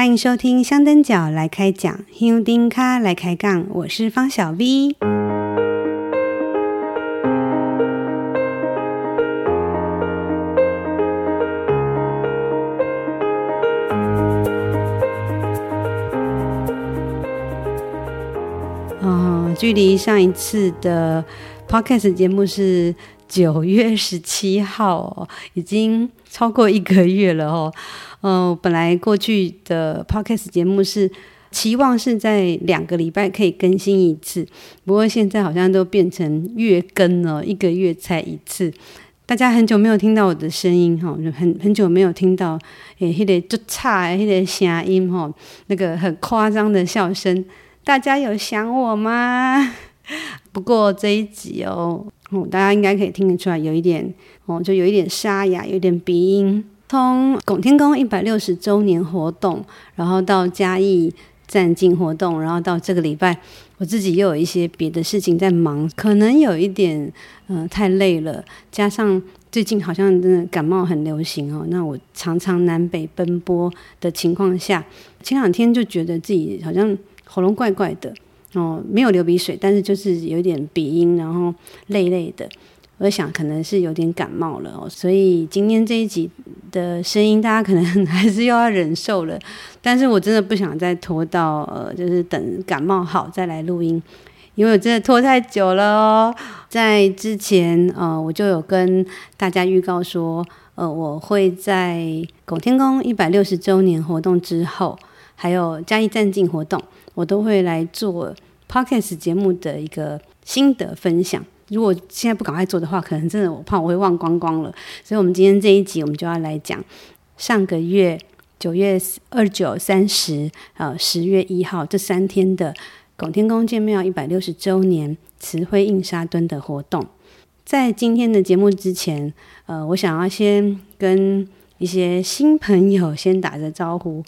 欢迎收听香灯脚来开讲，香灯脚来开杠，我是方小 V。嗯，距离上一次的 Podcast 节目是九月十七号哦，已经超过一个月了哦。嗯，本来过去的 Podcast 节目是期望是在两个礼拜可以更新一次，不过现在好像都变成月更了，一个月才一次。大家很久没有听到我的声音哈，很很久没有听到诶，那个就差诶，那个声音哈，那个很夸张的笑声，大家有想我吗？不过这一集哦。哦，大家应该可以听得出来，有一点哦，就有一点沙哑，有点鼻音。从拱天宫一百六十周年活动，然后到嘉义站进活动，然后到这个礼拜，我自己又有一些别的事情在忙，可能有一点嗯、太累了，加上最近好像真的感冒很流行哦，那我常常南北奔波的情况下，前两天就觉得自己好像喉咙怪怪的。哦，没有流鼻水，但是就是有点鼻音，然后累累的。我想可能是有点感冒了哦，所以今天这一集的声音大家可能还是又要忍受了。但是我真的不想再拖到呃，就是等感冒好再来录音，因为我真的拖太久了哦。在之前呃，我就有跟大家预告说，呃，我会在狗天宫一百六十周年活动之后，还有嘉义站境活动。我都会来做 podcast 节目的一个心得分享。如果现在不赶快做的话，可能真的我怕我会忘光光了。所以，我们今天这一集，我们就要来讲上个月九月二九、三十，呃，十月一号这三天的拱天宫建庙一百六十周年慈辉印沙墩的活动。在今天的节目之前，呃，我想要先跟一些新朋友先打个招呼。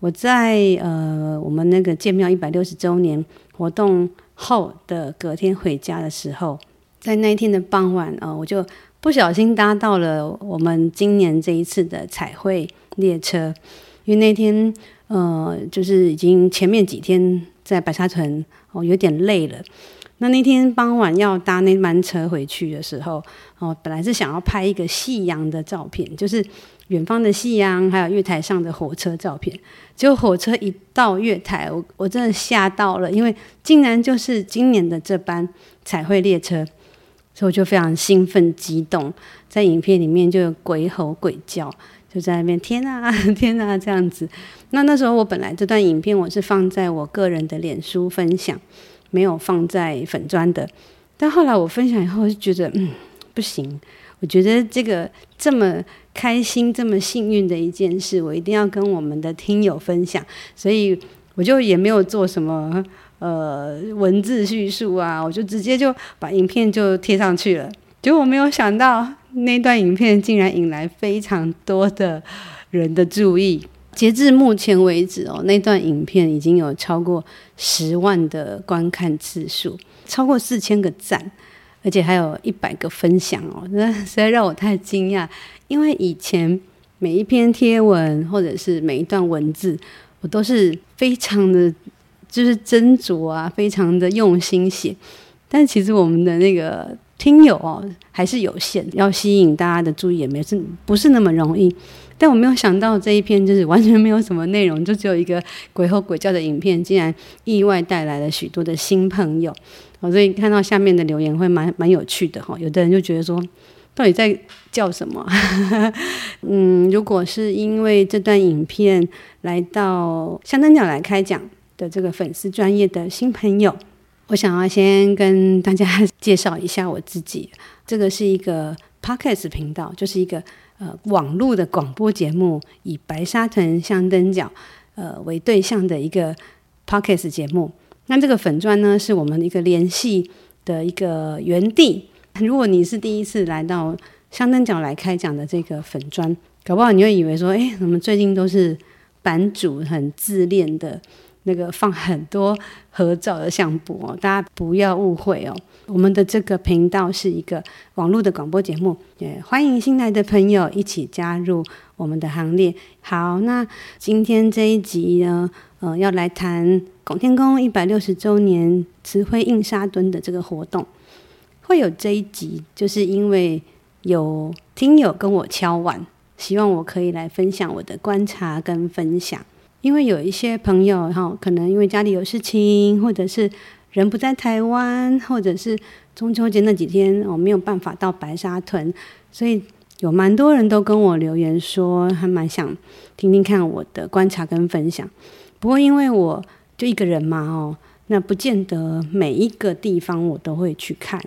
我在呃，我们那个建庙一百六十周年活动后的隔天回家的时候，在那一天的傍晚啊、呃，我就不小心搭到了我们今年这一次的彩绘列车，因为那天呃，就是已经前面几天在白沙屯哦，有点累了。那那天傍晚要搭那班车回去的时候，哦，本来是想要拍一个夕阳的照片，就是。远方的夕阳，还有月台上的火车照片。结果火车一到月台，我我真的吓到了，因为竟然就是今年的这班彩绘列车，所以我就非常兴奋激动，在影片里面就有鬼吼鬼叫，就在那边天啊 天啊这样子。那那时候我本来这段影片我是放在我个人的脸书分享，没有放在粉砖的。但后来我分享以后，就觉得嗯不行，我觉得这个这么。开心这么幸运的一件事，我一定要跟我们的听友分享，所以我就也没有做什么呃文字叙述啊，我就直接就把影片就贴上去了。结果我没有想到那段影片竟然引来非常多的人的注意，截至目前为止哦，那段影片已经有超过十万的观看次数，超过四千个赞。而且还有一百个分享哦，那实在让我太惊讶。因为以前每一篇贴文或者是每一段文字，我都是非常的，就是斟酌啊，非常的用心写。但其实我们的那个听友哦，还是有限，要吸引大家的注意也没是不是那么容易。但我没有想到这一篇就是完全没有什么内容，就只有一个鬼吼鬼叫的影片，竟然意外带来了许多的新朋友。我所以看到下面的留言会蛮蛮有趣的哈，有的人就觉得说，到底在叫什么？嗯，如果是因为这段影片来到香灯脚来开讲的这个粉丝专业的新朋友，我想要先跟大家 介绍一下我自己。这个是一个 Podcast 频道，就是一个呃网络的广播节目，以白沙屯香灯角呃为对象的一个 Podcast 节目。那这个粉砖呢，是我们一个联系的一个园地。如果你是第一次来到香灯角来开讲的这个粉砖，搞不好你会以为说，哎，我们最近都是版主很自恋的那个放很多合照的相簿哦，大家不要误会哦。我们的这个频道是一个网络的广播节目，也欢迎新来的朋友一起加入我们的行列。好，那今天这一集呢，呃，要来谈拱天宫一百六十周年慈辉印沙墩的这个活动。会有这一集，就是因为有听友跟我敲碗，希望我可以来分享我的观察跟分享。因为有一些朋友哈，可能因为家里有事情，或者是人不在台湾，或者是中秋节那几天我没有办法到白沙屯，所以有蛮多人都跟我留言说，还蛮想听听看我的观察跟分享。不过因为我就一个人嘛哦，那不见得每一个地方我都会去看，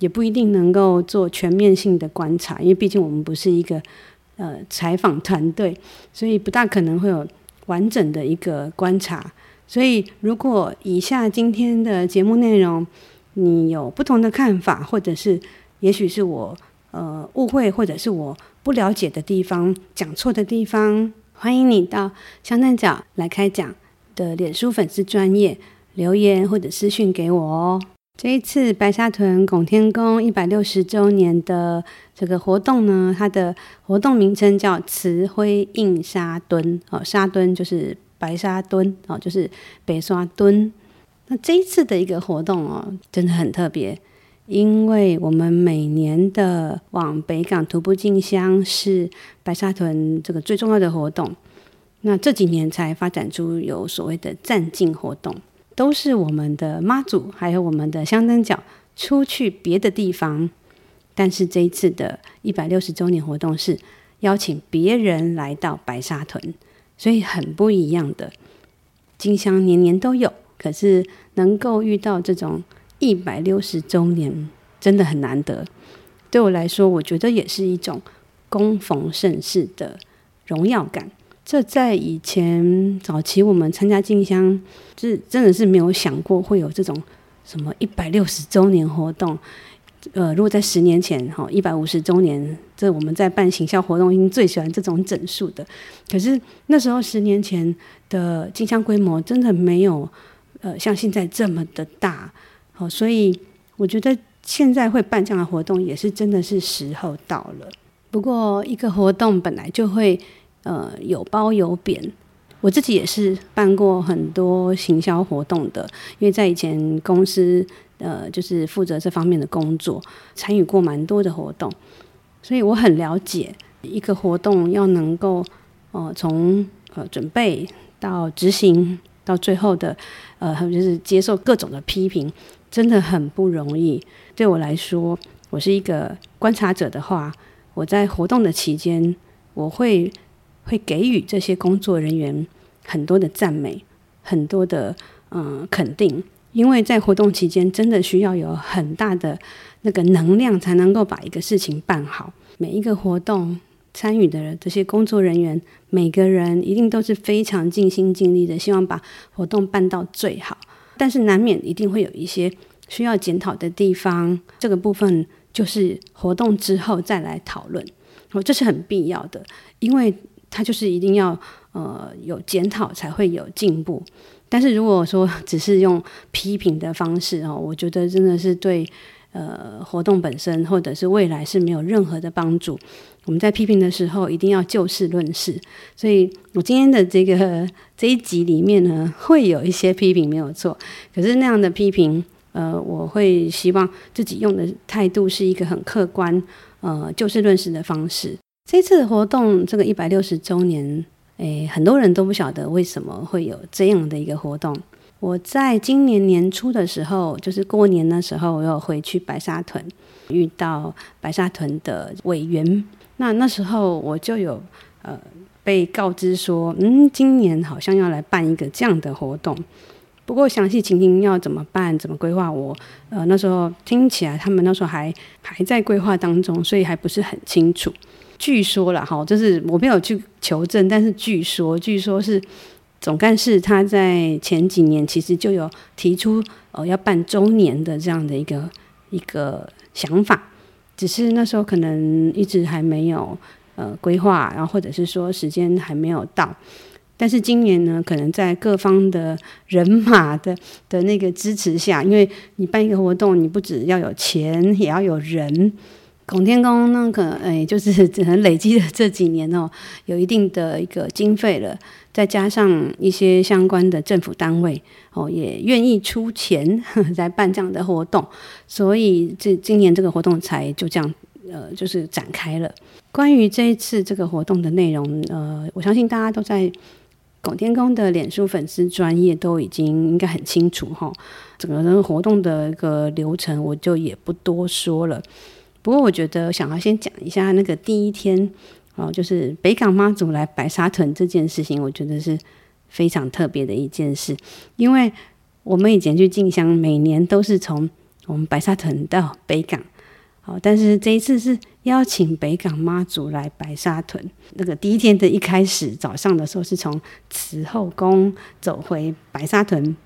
也不一定能够做全面性的观察，因为毕竟我们不是一个呃采访团队，所以不大可能会有。完整的一个观察，所以如果以下今天的节目内容你有不同的看法，或者是也许是我呃误会，或者是我不了解的地方、讲错的地方，欢迎你到香灯脚来开讲的脸书粉丝专页留言或者私讯给我哦。这一次白沙屯拱天宫一百六十周年的这个活动呢，它的活动名称叫慈辉印沙墩哦，沙墩就是白沙墩哦，就是白沙墩。那这一次的一个活动哦，真的很特别，因为我们每年的往北港徒步进香是白沙屯这个最重要的活动，那这几年才发展出有所谓的站境活动。都是我们的妈祖，还有我们的香灯脚出去别的地方，但是这一次的一百六十周年活动是邀请别人来到白沙屯，所以很不一样的。金香年年都有，可是能够遇到这种一百六十周年，真的很难得。对我来说，我觉得也是一种恭逢盛世的荣耀感。这在以前早期我们参加进香，是真的是没有想过会有这种什么一百六十周年活动。呃，如果在十年前哈，一百五十周年，这我们在办行销活动，已经最喜欢这种整数的。可是那时候十年前的进香规模真的没有呃像现在这么的大，好，所以我觉得现在会办这样的活动，也是真的是时候到了。不过一个活动本来就会。呃，有褒有贬，我自己也是办过很多行销活动的，因为在以前公司呃，就是负责这方面的工作，参与过蛮多的活动，所以我很了解一个活动要能够呃从呃准备到执行到最后的呃，还有就是接受各种的批评，真的很不容易。对我来说，我是一个观察者的话，我在活动的期间，我会。会给予这些工作人员很多的赞美，很多的嗯、肯定，因为在活动期间真的需要有很大的那个能量，才能够把一个事情办好。每一个活动参与的人这些工作人员，每个人一定都是非常尽心尽力的，希望把活动办到最好。但是难免一定会有一些需要检讨的地方，这个部分就是活动之后再来讨论。哦，这是很必要的，因为。他就是一定要呃有检讨才会有进步，但是如果说只是用批评的方式哦，我觉得真的是对呃活动本身或者是未来是没有任何的帮助。我们在批评的时候一定要就事论事，所以我今天的这个这一集里面呢，会有一些批评没有错，可是那样的批评呃，我会希望自己用的态度是一个很客观呃就事论事的方式。这次活动，这个一百六十周年，诶，很多人都不晓得为什么会有这样的一个活动。我在今年年初的时候，就是过年的时候，我有回去白沙屯，遇到白沙屯的委员。那那时候我就有呃被告知说，嗯，今年好像要来办一个这样的活动。不过详细情形要怎么办、怎么规划，我呃那时候听起来他们那时候还还在规划当中，所以还不是很清楚。据说了哈，就是我没有去求证，但是据说，据说是总干事他在前几年其实就有提出呃要办周年的这样的一个一个想法，只是那时候可能一直还没有呃规划，然后或者是说时间还没有到。但是今年呢，可能在各方的人马的的那个支持下，因为你办一个活动，你不只要有钱，也要有人。拱天宫那个，哎，就是 只能累积的这几年哦，有一定的一个经费了，再加上一些相关的政府单位哦，也愿意出钱 来办这样的活动，所以这今年这个活动才就这样呃，就是展开了。关于这一次这个活动的内容，呃，我相信大家都在拱天宫的脸书粉丝专业都已经应该很清楚哈，整个那个活动的一个流程，我就也不多说了。不过，我觉得想要先讲一下那个第一天哦，就是北港妈祖来白沙屯这件事情，我觉得是非常特别的一件事。因为我们以前去进香，每年都是从我们白沙屯到北港，哦，但是这一次是邀请北港妈祖来白沙屯。那个第一天的一开始，早上的时候是从慈后宫走回白沙屯。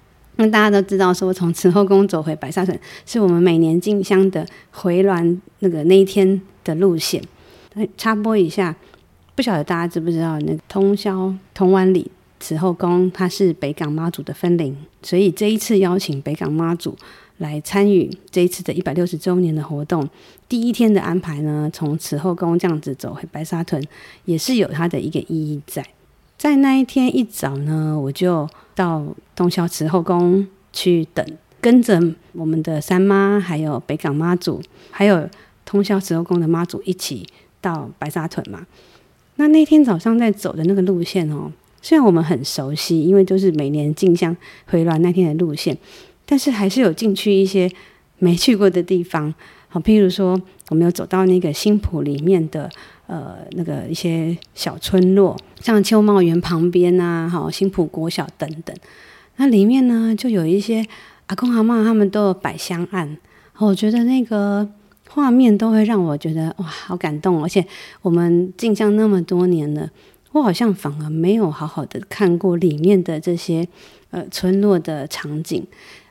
那大家都知道，说从慈后宫走回白沙屯，是我们每年进香的回銮那个那一天的路线。插播一下，不晓得大家知不知道，那个通霄通湾里慈后宫，它是北港妈祖的分灵，所以这一次邀请北港妈祖来参与这一次的一百六十周年的活动，第一天的安排呢，从慈后宫这样子走回白沙屯，也是有它的一个意义在。在那一天一早呢，我就到通霄慈后宫去等，跟着我们的三妈，还有北港妈祖，还有通霄慈后宫的妈祖一起到白沙屯嘛。那那天早上在走的那个路线哦，虽然我们很熟悉，因为都是每年进香回銮那天的路线，但是还是有进去一些没去过的地方。好，譬如说，我们有走到那个新埔里面的。呃，那个一些小村落，像秋茂园旁边啊，好新埔国小等等，那里面呢就有一些阿公阿嬷他们都有摆香案，我觉得那个画面都会让我觉得哇，好感动，而且我们进香那么多年了，我好像反而没有好好的看过里面的这些呃村落的场景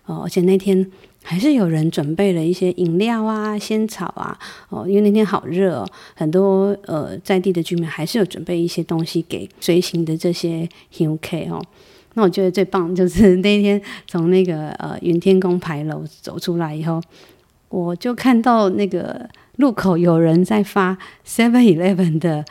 哦，而且那天。还是有人准备了一些饮料啊、仙草啊，哦，因为那天好热哦，很多呃在地的居民还是有准备一些东西给随行的这些游客哦。那我觉得最棒就是那天从那个呃云天宫牌楼走出来以后，我就看到那个路口有人在发 Seven Eleven 的。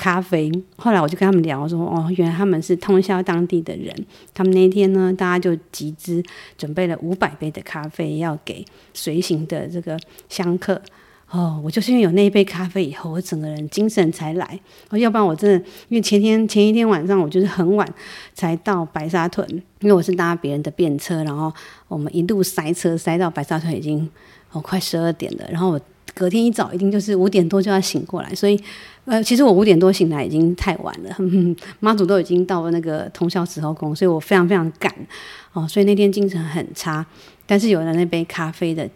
咖啡，后来我就跟他们聊说，哦，原来他们是通宵当地的人。他们那天呢，大家就集资准备了五百杯的咖啡，要给随行的这个香客。哦，我就是因为有那一杯咖啡以后，我整个人精神才来。哦，要不然我真的，因为前天前一天晚上，我就是很晚才到白沙屯，因为我是搭别人的便车，然后我们一路塞车塞到白沙屯，已经哦快十二点了。然后我隔天一早一定就是五点多就要醒过来，所以。呃，其实我五点多醒来已经太晚了，妈祖都已经到了那个通宵时候宫，所以我非常非常赶哦，所以那天精神很差。但是有了那杯咖啡的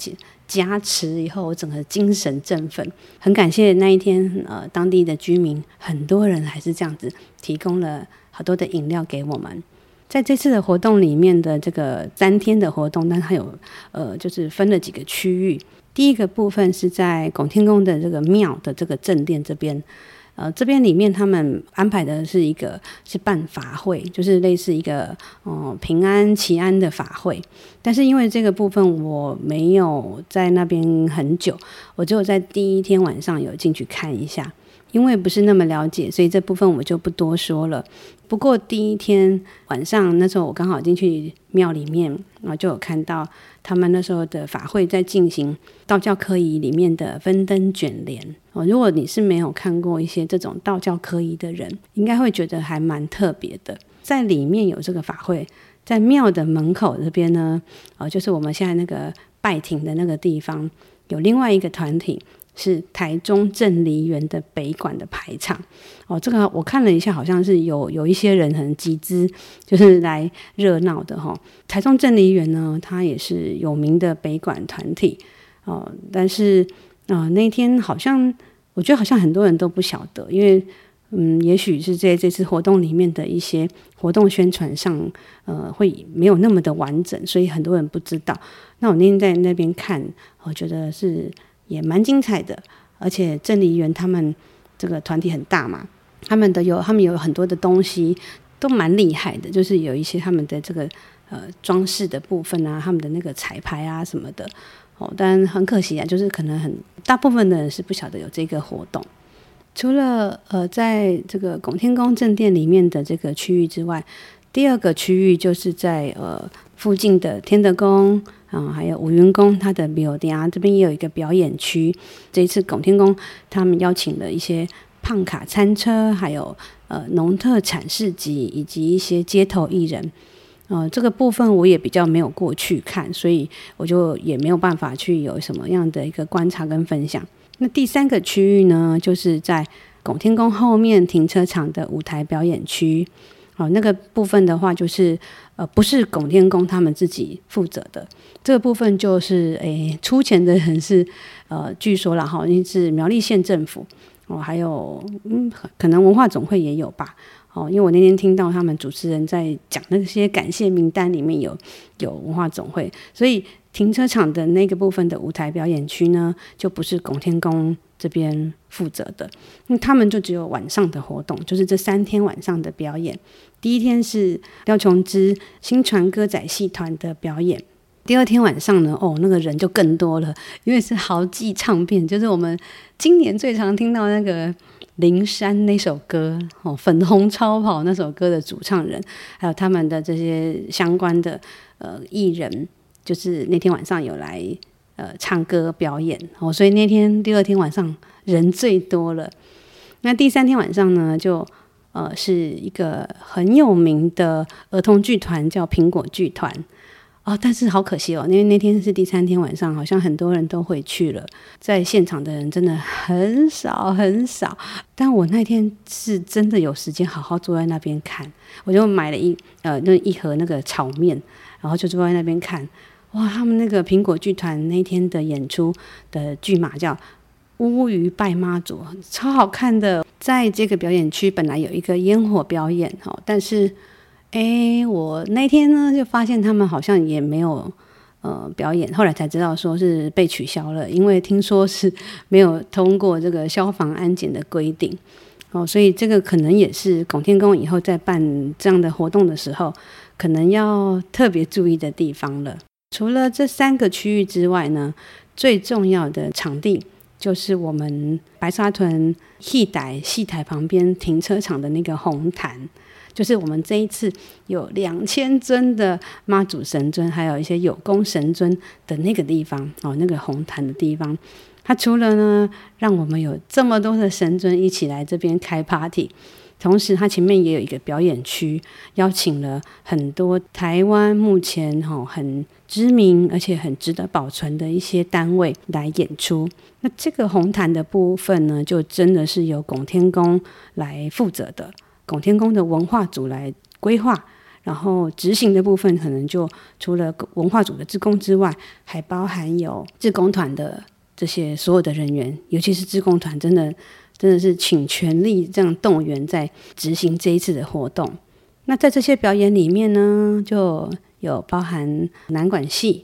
加持以后，我整个精神振奋。很感谢那一天呃当地的居民，很多人还是这样子提供了好多的饮料给我们。在这次的活动里面的这个三天的活动，但它有呃就是分了几个区域。第一个部分是在拱天宫的这个庙的这个正殿这边，呃，这边里面他们安排的是一个是办法会，就是类似一个嗯、平安祈安的法会。但是因为这个部分我没有在那边很久，我只有在第一天晚上有进去看一下，因为不是那么了解，所以这部分我就不多说了。不过第一天晚上那时候我刚好进去庙里面，然后就有看到。他们那时候的法会在进行道教科仪里面的分灯卷帘哦，如果你是没有看过一些这种道教科仪的人，应该会觉得还蛮特别的。在里面有这个法会，在庙的门口这边呢，呃，就是我们现在那个拜亭的那个地方，有另外一个团体。是台中正梨园的北管的排场哦，这个我看了一下，好像是有有一些人很集资，就是来热闹的哈、台中正梨园呢，它也是有名的北管团体哦，但是啊、那天好像我觉得好像很多人都不晓得，因为嗯，也许是在这次活动里面的一些活动宣传上，呃，会没有那么的完整，所以很多人不知道。那我那天在那边看，我觉得是。也蛮精彩的，而且正离园他们这个团体很大嘛，他们的有他们有很多的东西都蛮厉害的，就是有一些他们的这个呃装饰的部分啊，他们的那个彩排啊什么的哦。但很可惜啊，就是可能很大部分的人是不晓得有这个活动。除了呃在这个拱天宫正殿里面的这个区域之外，第二个区域就是在呃附近的天德宫啊、还有五云宫，它的庙埕啊这边也有一个表演区。这一次拱天宫他们邀请了一些胖卡餐车，还有呃农特产市集，以及一些街头艺人。呃，这个部分我也比较没有过去看，所以我就也没有办法去有什么样的一个观察跟分享。那第三个区域呢，就是在拱天宫后面停车场的舞台表演区。哦，那个部分的话，就是呃，不是拱天宫他们自己负责的。这个部分就是，诶，出钱的人是呃，据说了哈，因是苗栗县政府哦，还有嗯，可能文化总会也有吧。哦，因为我那天听到他们主持人在讲那些感谢名单里面有有文化总会，所以。停车场的那个部分的舞台表演区呢，就不是拱天宫这边负责的，那他们就只有晚上的活动，就是这三天晚上的表演。第一天是廖琼枝新传歌仔戏团的表演，第二天晚上呢，哦，那个人就更多了，因为是豪记唱片，就是我们今年最常听到那个《灵山》那首歌哦，《粉红超跑》那首歌的主唱人，还有他们的这些相关的呃艺人。就是那天晚上有来呃唱歌表演哦，所以那天第二天晚上人最多了。那第三天晚上呢，就呃是一个很有名的儿童剧团，叫苹果剧团哦。但是好可惜哦，因为那天是第三天晚上，好像很多人都回去了，在现场的人真的很少很少。但我那天是真的有时间好好坐在那边看，我就买了一呃那一盒那个炒面，然后就坐在那边看。哇，他们那个苹果剧团那天的演出的剧码叫《乌鱼拜妈祖》，超好看的。在这个表演区本来有一个烟火表演哦，但是诶，我那天呢就发现他们好像也没有呃表演，后来才知道说是被取消了，因为听说是没有通过这个消防安检的规定哦，所以这个可能也是拱天宫以后在办这样的活动的时候，可能要特别注意的地方了。除了这三个区域之外呢，最重要的场地就是我们白沙屯戏台戏台旁边停车场的那个红坛，就是我们这一次有两千尊的妈祖神尊，还有一些有功神尊的那个地方哦，那个红坛的地方，它除了呢，让我们有这么多的神尊一起来这边开 party。同时，它前面也有一个表演区，邀请了很多台湾目前哈很知名而且很值得保存的一些单位来演出。那这个红毯的部分呢，就真的是由拱天宫来负责的，拱天宫的文化组来规划，然后执行的部分可能就除了文化组的志工之外，还包含有志工团的这些所有的人员，尤其是志工团，真的。真的是请全力这样动员在执行这一次的活动。那在这些表演里面呢，就有包含南管戏，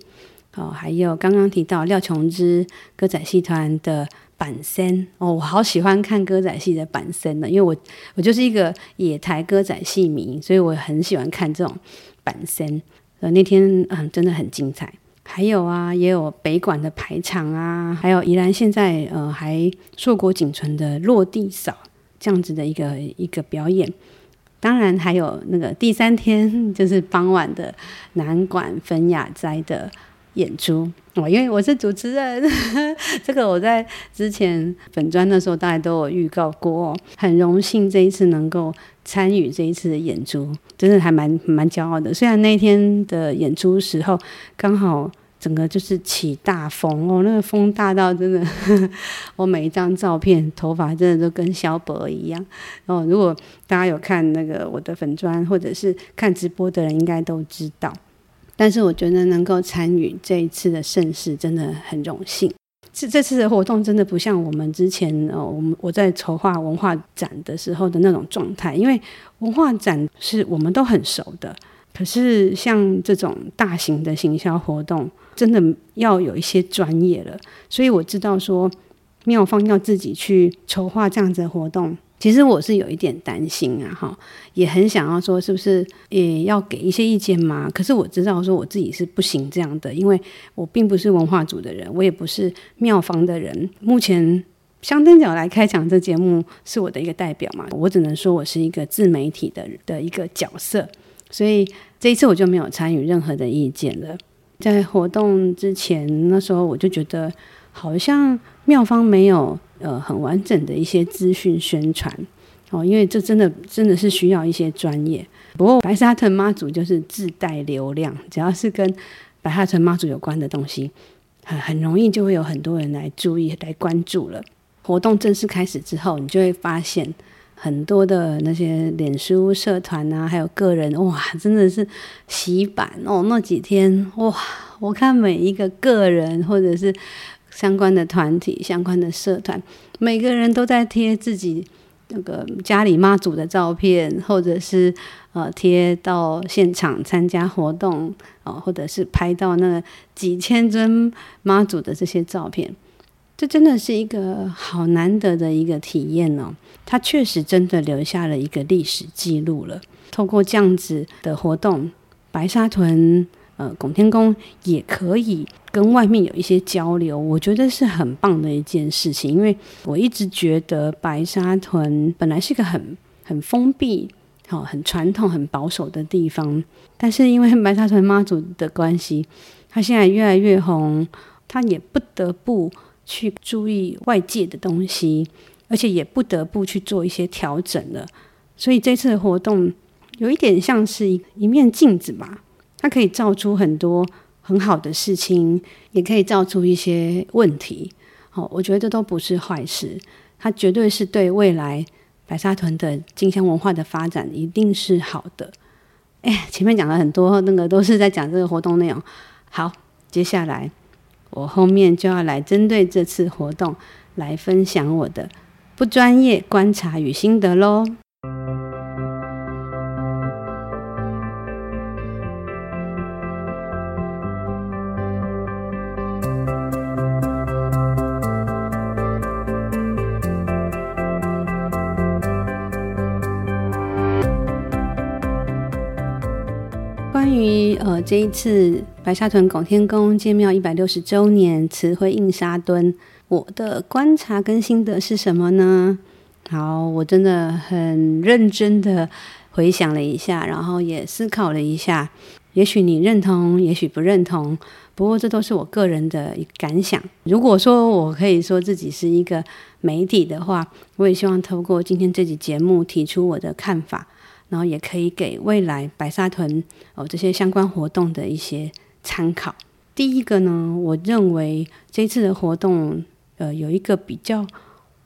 哦，还有刚刚提到廖琼枝歌仔戏团的板身哦，我好喜欢看歌仔戏的板身呢，因为我我就是一个野台歌仔戏迷，所以我很喜欢看这种板身。呃，那天嗯，真的很精彩。还有啊，也有北管的排场啊，还有宜兰现在呃还硕果仅存的落地扫这样子的一个一个表演，当然还有那个第三天就是傍晚的南管分雅斋的演出我，因为我是主持人，这个我在之前粉专的时候大家都有预告过，很荣幸这一次能够参与这一次的演出，真的还蛮蛮骄傲的。虽然那天的演出时候刚好。整个就是起大风哦，那个风大到真的，我每一张照片头发真的都跟萧伯一样哦。如果大家有看那个我的粉砖或者是看直播的人，应该都知道。但是我觉得能够参与这一次的盛事，真的很荣幸。这这次的活动真的不像我们之前哦，我们我在筹划文化展的时候的那种状态，因为文化展是我们都很熟的。可是像这种大型的行销活动，真的要有一些专业了。所以我知道说，妙方要自己去筹划这样子的活动，其实我是有一点担心啊，哈，也很想要说，是不是也要给一些意见嘛？可是我知道说我自己是不行这样的，因为我并不是文化组的人，我也不是妙方的人。目前香灯脚来开讲这节目是我的一个代表嘛，我只能说我是一个自媒体的的一个角色，所以这一次我就没有参与任何的意见了。在活动之前，那时候我就觉得好像妙方没有。呃，很完整的一些资讯宣传哦，因为这真的真的是需要一些专业。不过白沙屯妈祖就是自带流量，只要是跟白沙屯妈祖有关的东西，很很容易就会有很多人来注意、来关注了。活动正式开始之后，你就会发现很多的那些脸书社团啊，还有个人，哇，真的是洗版哦。那几天哇，我看每一个个人或者是。相关的团体、相关的社团，每个人都在贴自己那个家里妈祖的照片，或者是呃贴到现场参加活动哦、呃，或者是拍到那几千尊妈祖的这些照片，这真的是一个好难得的一个体验哦。它确实真的留下了一个历史记录了。透过这样子的活动，白沙屯。呃，拱天宫也可以跟外面有一些交流，我觉得是很棒的一件事情。因为我一直觉得白沙屯本来是一个很很封闭、好很传统、很保守的地方，但是因为白沙屯妈祖的关系，他现在越来越红，他也不得不去注意外界的东西，而且也不得不去做一些调整了。所以这次的活动有一点像是一一面镜子吧。它可以照出很多很好的事情，也可以照出一些问题。好，我觉得这都不是坏事，它绝对是对未来白沙屯的金香文化的发展一定是好的。哎，前面讲了很多，那个都是在讲这个活动内容。好，接下来我后面就要来针对这次活动来分享我的不专业观察与心得喽。呃这一次白沙屯拱天宫建庙一百六十周年慈辉印沙墩，我的观察跟心得是什么呢？好，我真的很认真的回想了一下，然后也思考了一下。也许你认同，也许不认同，不过这都是我个人的感想。如果说我可以说自己是一个媒体的话，我也希望透过今天这集节目提出我的看法。然后也可以给未来白沙屯哦这些相关活动的一些参考。第一个呢，我认为这次的活动呃有一个比较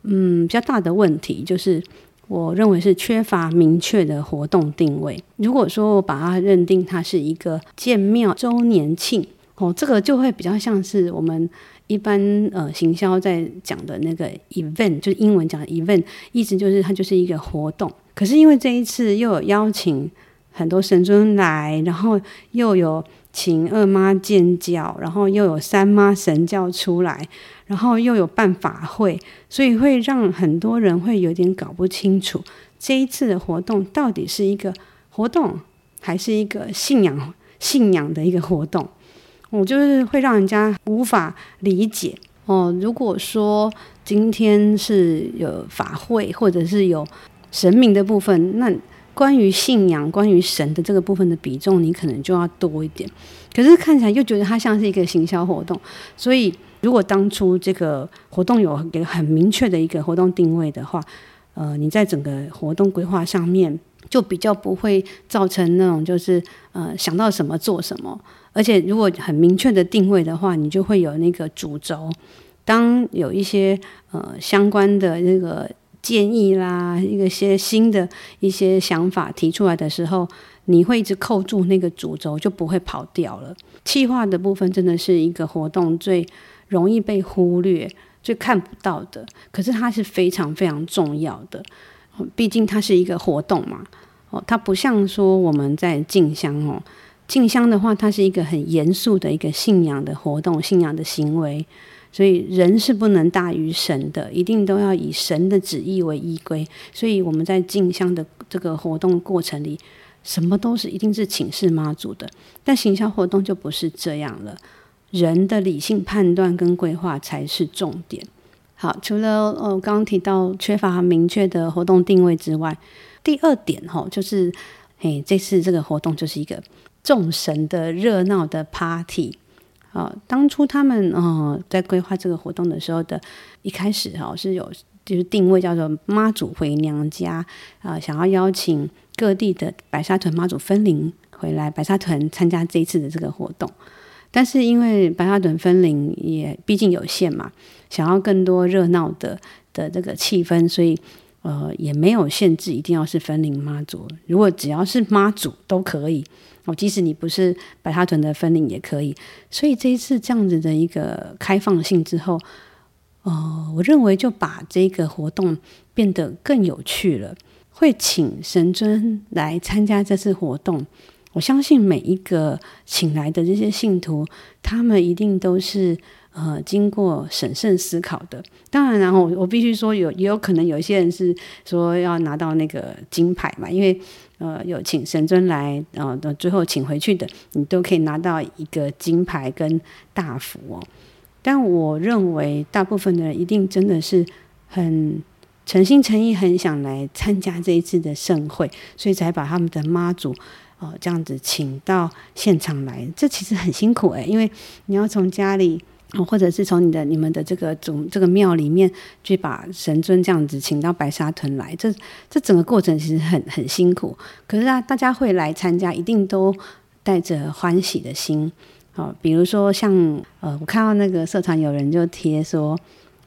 嗯比较大的问题，就是我认为是缺乏明确的活动定位。如果说我把它认定它是一个建庙周年庆哦，这个就会比较像是我们一般呃行销在讲的那个 event，就是英文讲的 event，意思就是它就是一个活动。可是因为这一次又有邀请很多神尊来，然后又有请二妈建教，然后又有三妈神教出来，然后又有办法会，所以会让很多人会有点搞不清楚这一次的活动到底是一个活动还是一个信仰信仰的一个活动，我就是会让人家无法理解哦。如果说今天是有法会，或者是有神明的部分，那关于信仰、关于神的这个部分的比重，你可能就要多一点。可是看起来又觉得它像是一个行销活动，所以如果当初这个活动有给很明确的一个活动定位的话，呃，你在整个活动规划上面就比较不会造成那种就是呃想到什么做什么。而且如果很明确的定位的话，你就会有那个主轴。当有一些呃相关的那个。建议啦，一个些新的一些想法提出来的时候，你会一直扣住那个主轴，就不会跑掉了。气化的部分真的是一个活动最容易被忽略、最看不到的，可是它是非常非常重要的。毕竟它是一个活动嘛，哦，它不像说我们在静香哦，静香的话，它是一个很严肃的一个信仰的活动、信仰的行为。所以人是不能大于神的，一定都要以神的旨意为依归。所以我们在进香的这个活动过程里，什么都是一定是请示妈祖的。但行销活动就不是这样了，人的理性判断跟规划才是重点。好，除了呃刚刚提到缺乏明确的活动定位之外，第二点哈，就是诶这次这个活动就是一个众神的热闹的 party。啊，当初他们呃在规划这个活动的时候的一开始哈是有就是定位叫做妈祖回娘家啊，想要邀请各地的白沙屯妈祖分灵回来白沙屯参加这一次的这个活动，但是因为白沙屯分灵也毕竟有限嘛，想要更多热闹的的这个气氛，所以呃也没有限制一定要是分灵妈祖，如果只要是妈祖都可以。哦，即使你不是白沙屯的分领也可以，所以这一次这样子的一个开放性之后，哦，我认为就把这个活动变得更有趣了。会请神尊来参加这次活动，我相信每一个请来的这些信徒，他们一定都是呃经过审慎思考的。当然，然后我必须说有也有可能有一些人是说要拿到那个金牌嘛，因为。呃，有请神尊来，呃，最后请回去的，你都可以拿到一个金牌跟大福哦。但我认为，大部分的人一定真的是很诚心诚意，很想来参加这一次的盛会，所以才把他们的妈祖哦、这样子请到现场来。这其实很辛苦诶，因为你要从家里。或者是从你的、你们的这个总这个庙里面去把神尊这样子请到白沙屯来，这这整个过程其实很很辛苦。可是啊，大家会来参加，一定都带着欢喜的心。好，比如说像呃，我看到那个社团有人就贴说，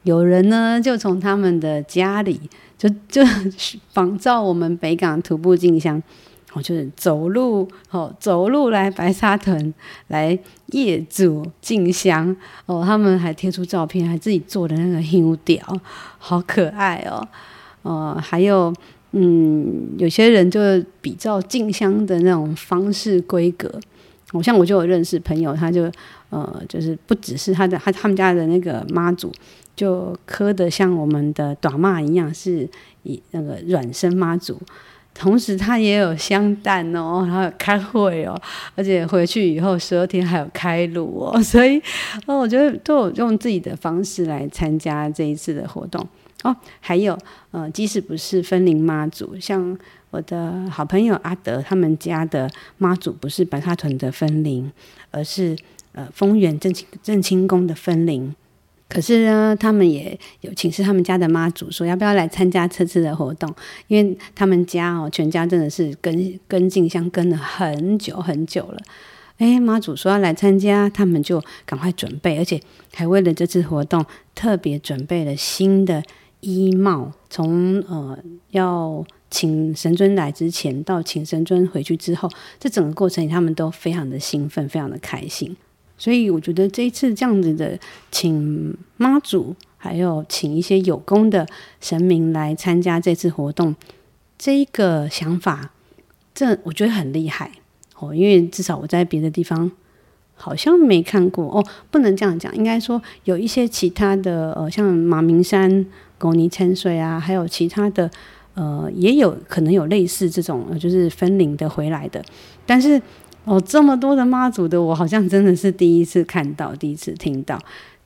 有人呢就从他们的家里就就 仿照我们北港徒步进香。哦，就是走路哦，走路来白沙屯来夜祖进香哦，他们还贴出照片，还自己做的那个香条，好可爱哦。呃，还有嗯，有些人就比较进香的那种方式规格。我像我就有认识朋友，他就呃，就是不只是他的他他们家的那个妈祖，就磕的像我们的短妈一样，是以那个软身妈祖。同时，他也有香蛋哦，还有开会哦，而且回去以后十二天还有开炉哦，所以哦，我觉得都有用自己的方式来参加这一次的活动哦。还有，呃，即使不是分灵妈祖，像我的好朋友阿德他们家的妈祖，不是白沙屯的分灵，而是呃丰原正清正清宫的分灵。可是呢，他们也有请示他们家的妈祖，说要不要来参加这次的活动，因为他们家哦，全家真的是跟跟进香跟了很久很久了。诶，妈祖说要来参加，他们就赶快准备，而且还为了这次活动特别准备了新的衣帽。从呃要请神尊来之前，到请神尊回去之后，这整个过程他们都非常的兴奋，非常的开心。所以我觉得这一次这样子的，请妈祖，还有请一些有功的神明来参加这次活动，这一个想法，这我觉得很厉害哦。因为至少我在别的地方好像没看过哦，不能这样讲，应该说有一些其他的呃，像马明山、狗泥千岁啊，还有其他的呃，也有可能有类似这种就是分灵的回来的，但是。哦，这么多的妈祖的，我好像真的是第一次看到，第一次听到。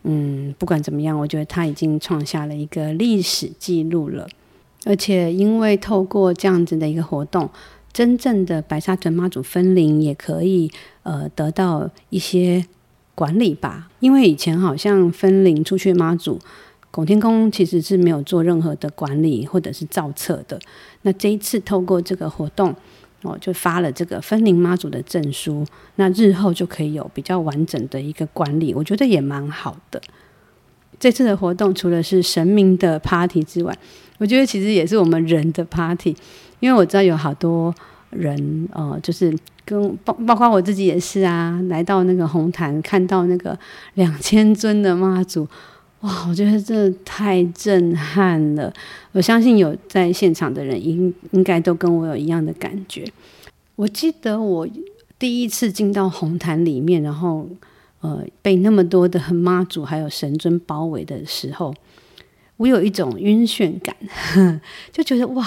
嗯，不管怎么样，我觉得他已经创下了一个历史记录了。而且，因为透过这样子的一个活动，真正的白沙屯妈祖分灵也可以呃得到一些管理吧。因为以前好像分灵出去妈祖，拱天宫其实是没有做任何的管理或者是造册的。那这一次透过这个活动。哦，就发了这个分灵妈祖的证书，那日后就可以有比较完整的一个管理，我觉得也蛮好的。这次的活动除了是神明的 party 之外，我觉得其实也是我们人的 party，因为我知道有好多人，呃，就是跟包包括我自己也是啊，来到那个红坛看到那个两千尊的妈祖。哇，我觉得这太震撼了！我相信有在现场的人应应该都跟我有一样的感觉。我记得我第一次进到红毯里面，然后呃被那么多的妈祖还有神尊包围的时候，我有一种晕眩感，就觉得哇，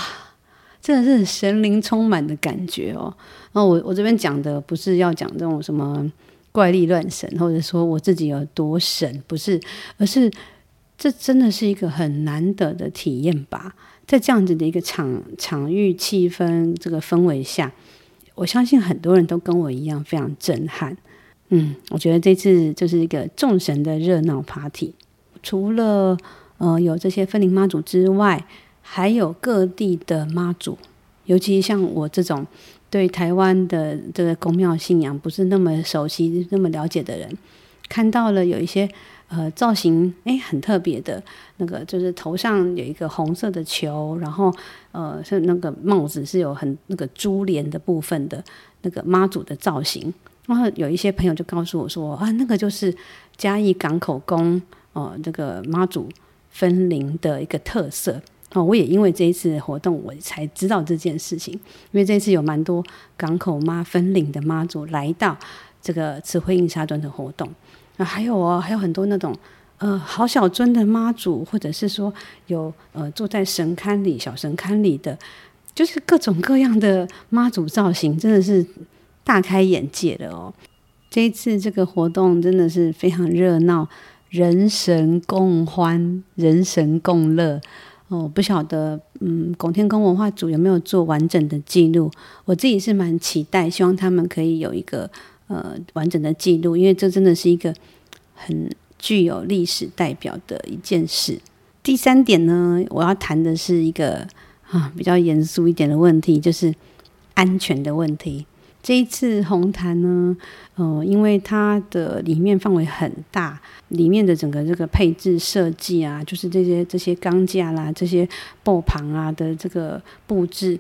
真的是神灵充满的感觉哦。然后我我这边讲的不是要讲这种什么怪力乱神，或者说我自己有多神，不是，而是这真的是一个很难得的体验吧。在这样子的一个场场域气氛这个氛围下，我相信很多人都跟我一样非常震撼。嗯，我觉得这次就是一个众神的热闹 party，除了呃有这些分灵妈祖之外，还有各地的妈祖，尤其像我这种对台湾的这个宫庙信仰不是那么熟悉、那么了解的人，看到了有一些。呃，造型诶很特别的，那个就是头上有一个红色的球，然后呃，是那个帽子是有很那个珠帘的部分的那个妈祖的造型。然后有一些朋友就告诉我说啊，那个就是嘉义港口宫哦、呃，这个妈祖分灵的一个特色哦。我也因为这一次活动，我才知道这件事情，因为这一次有蛮多港口妈分领的妈祖来到这个慈惠印沙墩的活动。啊，还有哦，还有很多那种呃，好小尊的妈祖，或者是说有呃坐在神龛里、小神龛里的，就是各种各样的妈祖造型，真的是大开眼界的哦。这一次这个活动真的是非常热闹，人神共欢，人神共乐哦。不晓得嗯，拱天宫文化组有没有做完整的记录？我自己是蛮期待，希望他们可以有一个。呃，完整的记录，因为这真的是一个很具有历史代表的一件事。第三点呢，我要谈的是一个啊比较严肃一点的问题，就是安全的问题。这一次红毯呢，呃，因为它的里面范围很大，里面的整个这个配置设计啊，就是这些这些钢架啦，这些布棚啊的这个布置，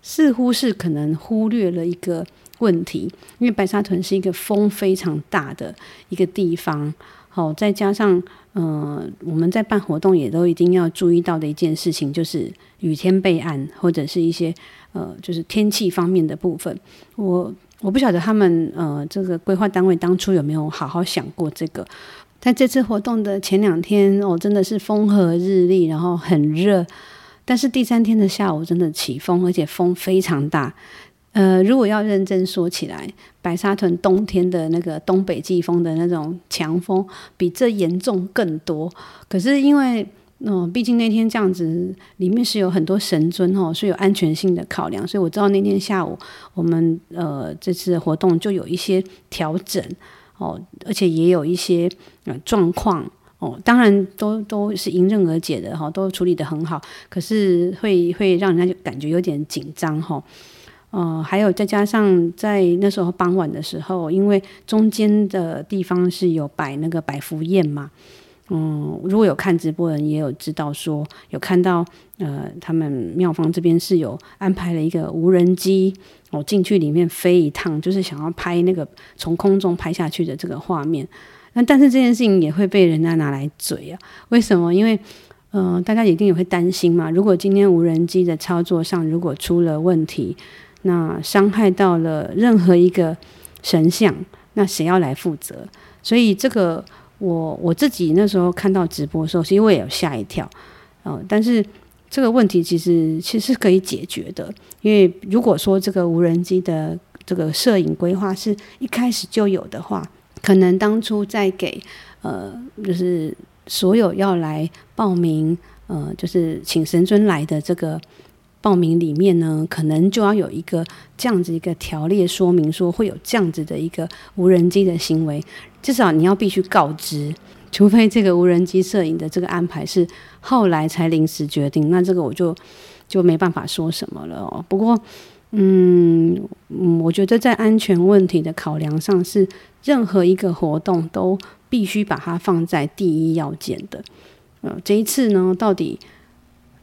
似乎是可能忽略了一个。问题，因为白沙屯是一个风非常大的一个地方，好，再加上呃，我们在办活动也都一定要注意到的一件事情，就是雨天备案或者是一些呃，就是天气方面的部分。我我不晓得他们呃，这个规划单位当初有没有好好想过这个。在这次活动的前两天，哦，真的是风和日丽，然后很热，但是第三天的下午真的起风，而且风非常大。呃，如果要认真说起来，白沙屯冬天的那个东北季风的那种强风，比这严重更多。可是因为，嗯、毕竟那天这样子，里面是有很多神尊哦，是有安全性的考量，所以我知道那天下午我们呃这次活动就有一些调整哦，而且也有一些呃状况哦，当然都都是迎刃而解的哈，都处理得很好。可是会会让人家就感觉有点紧张哈。呃，还有再加上在那时候傍晚的时候，因为中间的地方是有摆那个百福宴嘛，嗯，如果有看直播的人也有知道说，有看到呃，他们庙方这边是有安排了一个无人机，我、哦、进去里面飞一趟，就是想要拍那个从空中拍下去的这个画面。那但是这件事情也会被人家拿来嘴啊？为什么？因为嗯、呃，大家一定也会担心嘛，如果今天无人机的操作上如果出了问题。那伤害到了任何一个神像，那谁要来负责？所以这个我我自己那时候看到直播的时候，其实我也有吓一跳，呃，但是这个问题其实其实是可以解决的，因为如果说这个无人机的这个摄影规划是一开始就有的话，可能当初在给呃，就是所有要来报名，呃，就是请神尊来的这个。报名里面呢，可能就要有一个这样子一个条例说明，说会有这样子的一个无人机的行为，至少你要必须告知，除非这个无人机摄影的这个安排是后来才临时决定，那这个我就就没办法说什么了哦。不过，嗯嗯，我觉得在安全问题的考量上，是任何一个活动都必须把它放在第一要件的。呃，这一次呢，到底？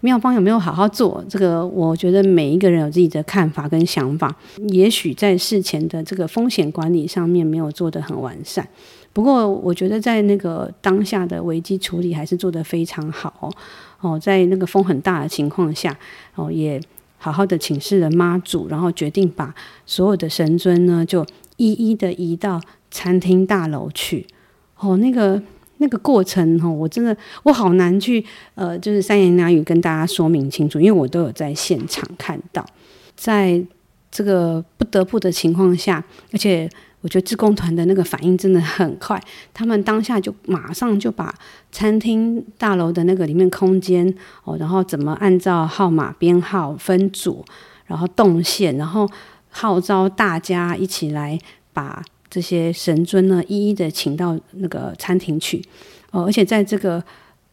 庙方有没有好好做？这个我觉得每一个人有自己的看法跟想法。也许在事前的这个风险管理上面没有做得很完善，不过我觉得在那个当下的危机处理还是做得非常好哦。在那个风很大的情况下，哦，也好好的请示了妈祖，然后决定把所有的神尊呢就一一的移到餐厅大楼去。哦，那个那个过程哦，我真的我好难去呃，就是三言两语跟大家说明清楚，因为我都有在现场看到，在这个不得不的情况下，而且。我觉得志工团的那个反应真的很快，他们当下就马上就把餐厅大楼的那个里面空间哦，然后怎么按照号码编号分组，然后动线，然后号召大家一起来把这些神尊呢一一的请到那个餐厅去哦，而且在这个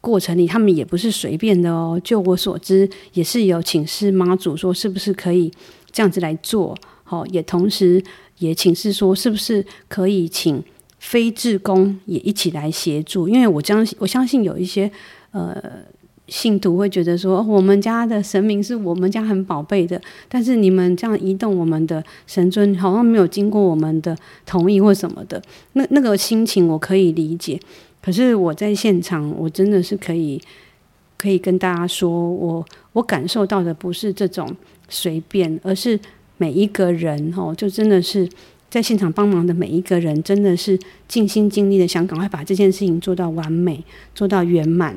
过程里，他们也不是随便的哦，就我所知，也是有请示妈祖说是不是可以这样子来做，好，也同时。也请示说，是不是可以请非志工也一起来协助？因为我相信，我相信有一些呃信徒会觉得说，我们家的神明是我们家很宝贝的，但是你们这样移动我们的神尊，好像没有经过我们的同意或什么的，那那个心情我可以理解。可是我在现场，我真的是可以可以跟大家说，我我感受到的不是这种随便，而是。每一个人哦，就真的是在现场帮忙的每一个人，真的是尽心尽力的想赶快把这件事情做到完美，做到圆满。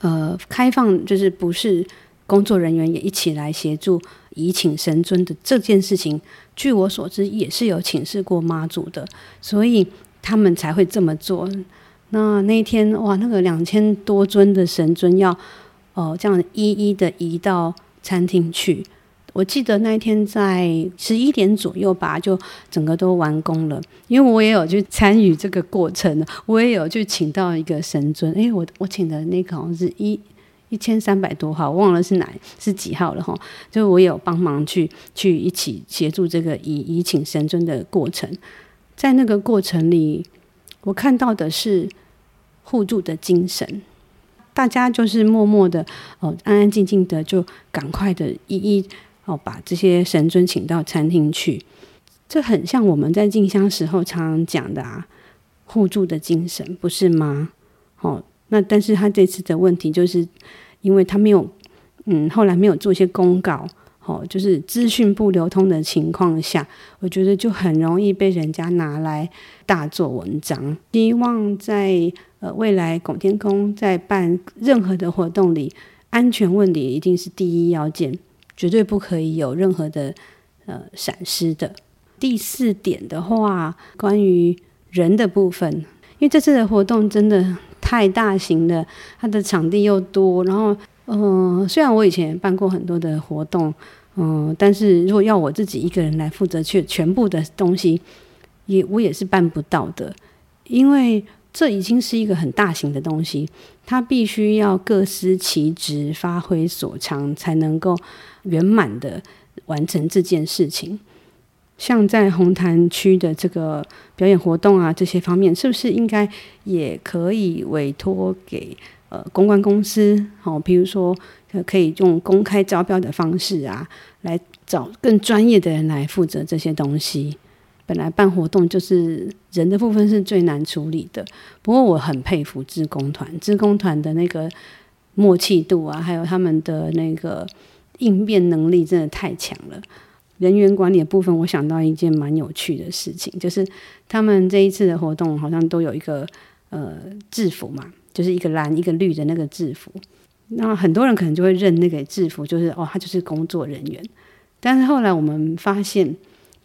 呃，开放就是不是工作人员也一起来协助移请神尊的这件事情，据我所知也是有请示过妈祖的，所以他们才会这么做。那那一天哇，那个两千多尊的神尊要哦、这样一一的移到餐厅去。我记得那一天在十一点左右吧，就整个都完工了。因为我也有去参与这个过程，我也有去请到一个神尊。哎，我我请的那个好像是一一千三百多号，忘了是哪是几号了哈。就我有帮忙去去一起协助这个以以请神尊的过程。在那个过程里，我看到的是互助的精神，大家就是默默的哦，安安静静的，就赶快的一一。哦，把这些神尊请到餐厅去，这很像我们在进香时候常常讲的啊，互助的精神，不是吗？哦，那但是他这次的问题就是，因为他没有，嗯，后来没有做一些公告，哦，就是资讯不流通的情况下，我觉得就很容易被人家拿来大做文章。希望在呃未来拱天宫在办任何的活动里，安全问题一定是第一要件。绝对不可以有任何的呃闪失的。第四点的话，关于人的部分，因为这次的活动真的太大型了，它的场地又多，然后嗯、呃，虽然我以前办过很多的活动，嗯、但是如果要我自己一个人来负责去全部的东西，也我也是办不到的，因为这已经是一个很大型的东西，它必须要各司其职，发挥所长，才能够。圆满的完成这件事情，像在红毯区的这个表演活动啊，这些方面，是不是应该也可以委托给呃公关公司？好，比如说可以用公开招标的方式啊，来找更专业的人来负责这些东西。本来办活动就是人的部分是最难处理的，不过我很佩服志工团，志工团的那个默契度啊，还有他们的那个。应变能力真的太强了。人员管理的部分，我想到一件蛮有趣的事情，就是他们这一次的活动好像都有一个呃制服嘛，就是一个蓝一个绿的那个制服。那很多人可能就会认那个制服，就是哦，他就是工作人员。但是后来我们发现，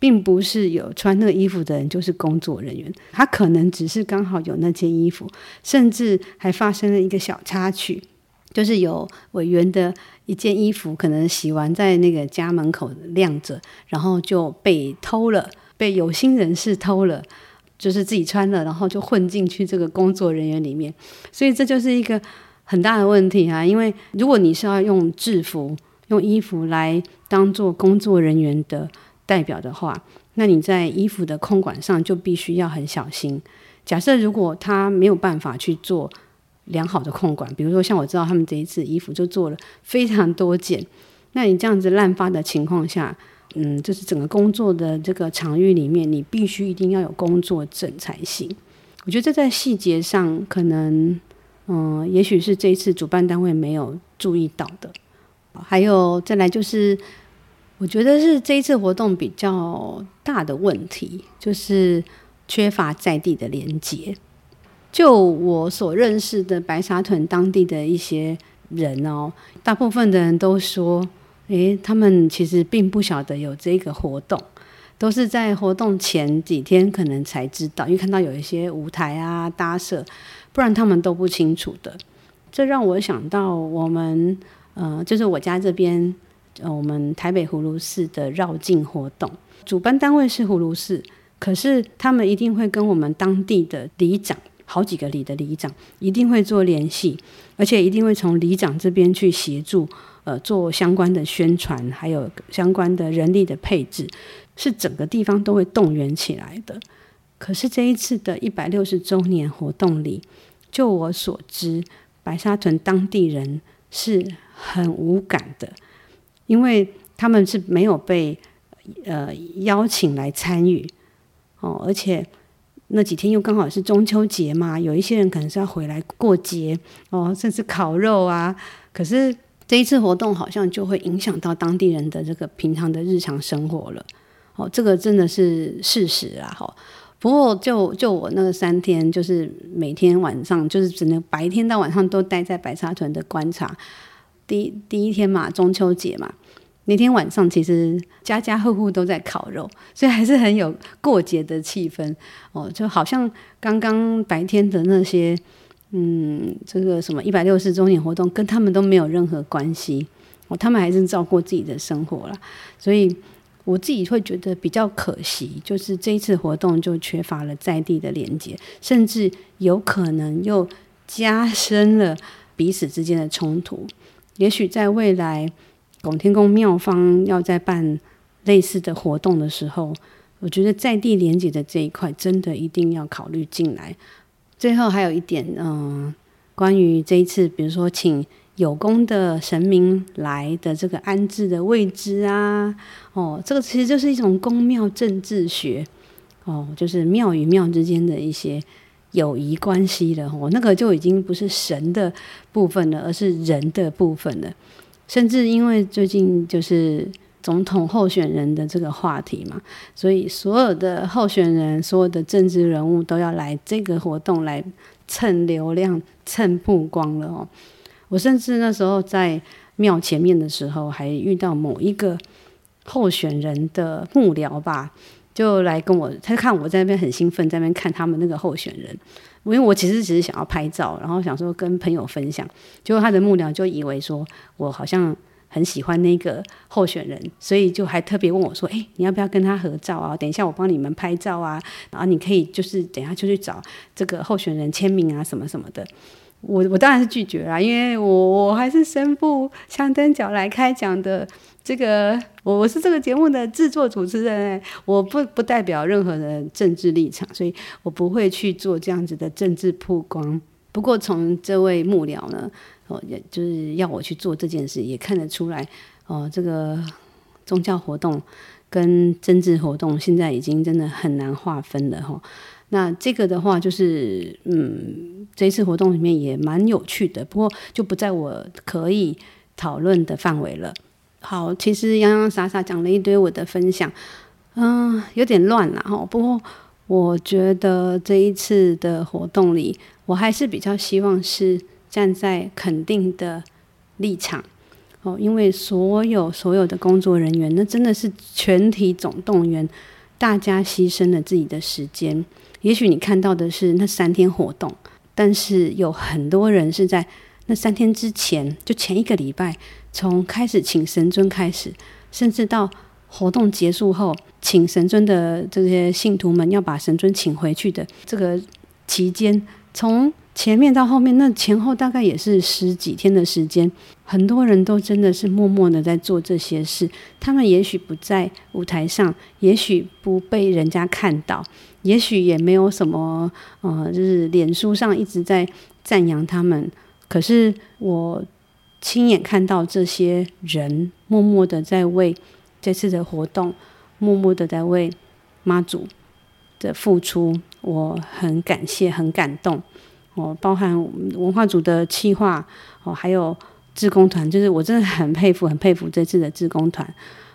并不是有穿那个衣服的人就是工作人员，他可能只是刚好有那件衣服，甚至还发生了一个小插曲，就是有委员的。一件衣服可能洗完在那个家门口晾着，然后就被偷了，被有心人士偷了，就是自己穿了，然后就混进去这个工作人员里面，所以这就是一个很大的问题啊！因为如果你是要用制服、用衣服来当做工作人员的代表的话，那你在衣服的控管上就必须要很小心。假设如果他没有办法去做。良好的控管，比如说像我知道他们这一次衣服就做了非常多件，那你这样子滥发的情况下，嗯，就是整个工作的这个场域里面，你必须一定要有工作证才行。我觉得这在细节上可能，嗯，也许是这一次主办单位没有注意到的。还有再来就是，我觉得是这一次活动比较大的问题，就是缺乏在地的连接。就我所认识的白沙屯当地的一些人哦，大部分的人都说，诶，他们其实并不晓得有这个活动，都是在活动前几天可能才知道，因为看到有一些舞台啊搭设，不然他们都不清楚的。这让我想到我们，呃，就是我家这边，呃，我们台北葫芦寺的绕境活动，主办单位是葫芦寺，可是他们一定会跟我们当地的里长。好几个里的里长一定会做联系，而且一定会从里长这边去协助，呃，做相关的宣传，还有相关的人力的配置，是整个地方都会动员起来的。可是这一次的一百六十周年活动里，就我所知，白沙屯当地人是很无感的，因为他们是没有被呃邀请来参与哦，而且。那几天又刚好是中秋节嘛，有一些人可能是要回来过节哦，甚至烤肉啊。可是这一次活动好像就会影响到当地人的这个平常的日常生活了。哦，这个真的是事实啊。哈，不过就就我那个三天，就是每天晚上，就是只能白天到晚上都待在白沙屯的观察。第第一天嘛，中秋节嘛。那天晚上，其实家家户户都在烤肉，所以还是很有过节的气氛哦。就好像刚刚白天的那些，嗯，这个什么一百六十周年活动，跟他们都没有任何关系哦。他们还是照顾自己的生活了。所以我自己会觉得比较可惜，就是这一次活动就缺乏了在地的连接，甚至有可能又加深了彼此之间的冲突。也许在未来。拱天宫庙方要在办类似的活动的时候，我觉得在地连结的这一块真的一定要考虑进来。最后还有一点，嗯、关于这一次，比如说请有功的神明来的这个安置的位置啊，哦，这个其实就是一种宫庙政治学，哦，就是庙与庙之间的一些友谊关系了。我，那个就已经不是神的部分了，而是人的部分了。甚至因为最近就是总统候选人的这个话题嘛，所以所有的候选人、所有的政治人物都要来这个活动来蹭流量、蹭曝光了哦。我甚至那时候在庙前面的时候，还遇到某一个候选人的幕僚吧，就来跟我，他看我在那边很兴奋，在那边看他们那个候选人。因为我其实只是想要拍照，然后想说跟朋友分享，结果他的幕僚就以为说我好像很喜欢那个候选人，所以就还特别问我说：“哎，你要不要跟他合照啊？等一下我帮你们拍照啊，然后你可以就是等一下就去找这个候选人签名啊，什么什么的。”我我当然是拒绝了，因为我我还是身负香灯脚来开讲的。这个我我是这个节目的制作主持人，我不不代表任何的政治立场，所以我不会去做这样子的政治曝光。不过从这位幕僚呢，哦，也就是要我去做这件事，也看得出来，哦，这个宗教活动跟政治活动现在已经真的很难划分了哈。那这个的话，就是嗯，这一次活动里面也蛮有趣的，不过就不在我可以讨论的范围了。好，其实洋洋洒洒讲了一堆我的分享，嗯，有点乱了哈。不过我觉得这一次的活动里，我还是比较希望是站在肯定的立场哦，因为所有所有的工作人员，那真的是全体总动员，大家牺牲了自己的时间。也许你看到的是那三天活动，但是有很多人是在那三天之前，就前一个礼拜。从开始请神尊开始，甚至到活动结束后，请神尊的这些信徒们要把神尊请回去的这个期间，从前面到后面，那前后大概也是十几天的时间，很多人都真的是默默的在做这些事。他们也许不在舞台上，也许不被人家看到，也许也没有什么，呃，就是脸书上一直在赞扬他们。可是我。亲眼看到这些人默默的在为这次的活动，默默的在为妈祖的付出，我很感谢，很感动。哦，包含文化组的企划，哦，还有志工团，就是我真的很佩服，很佩服这次的志工团。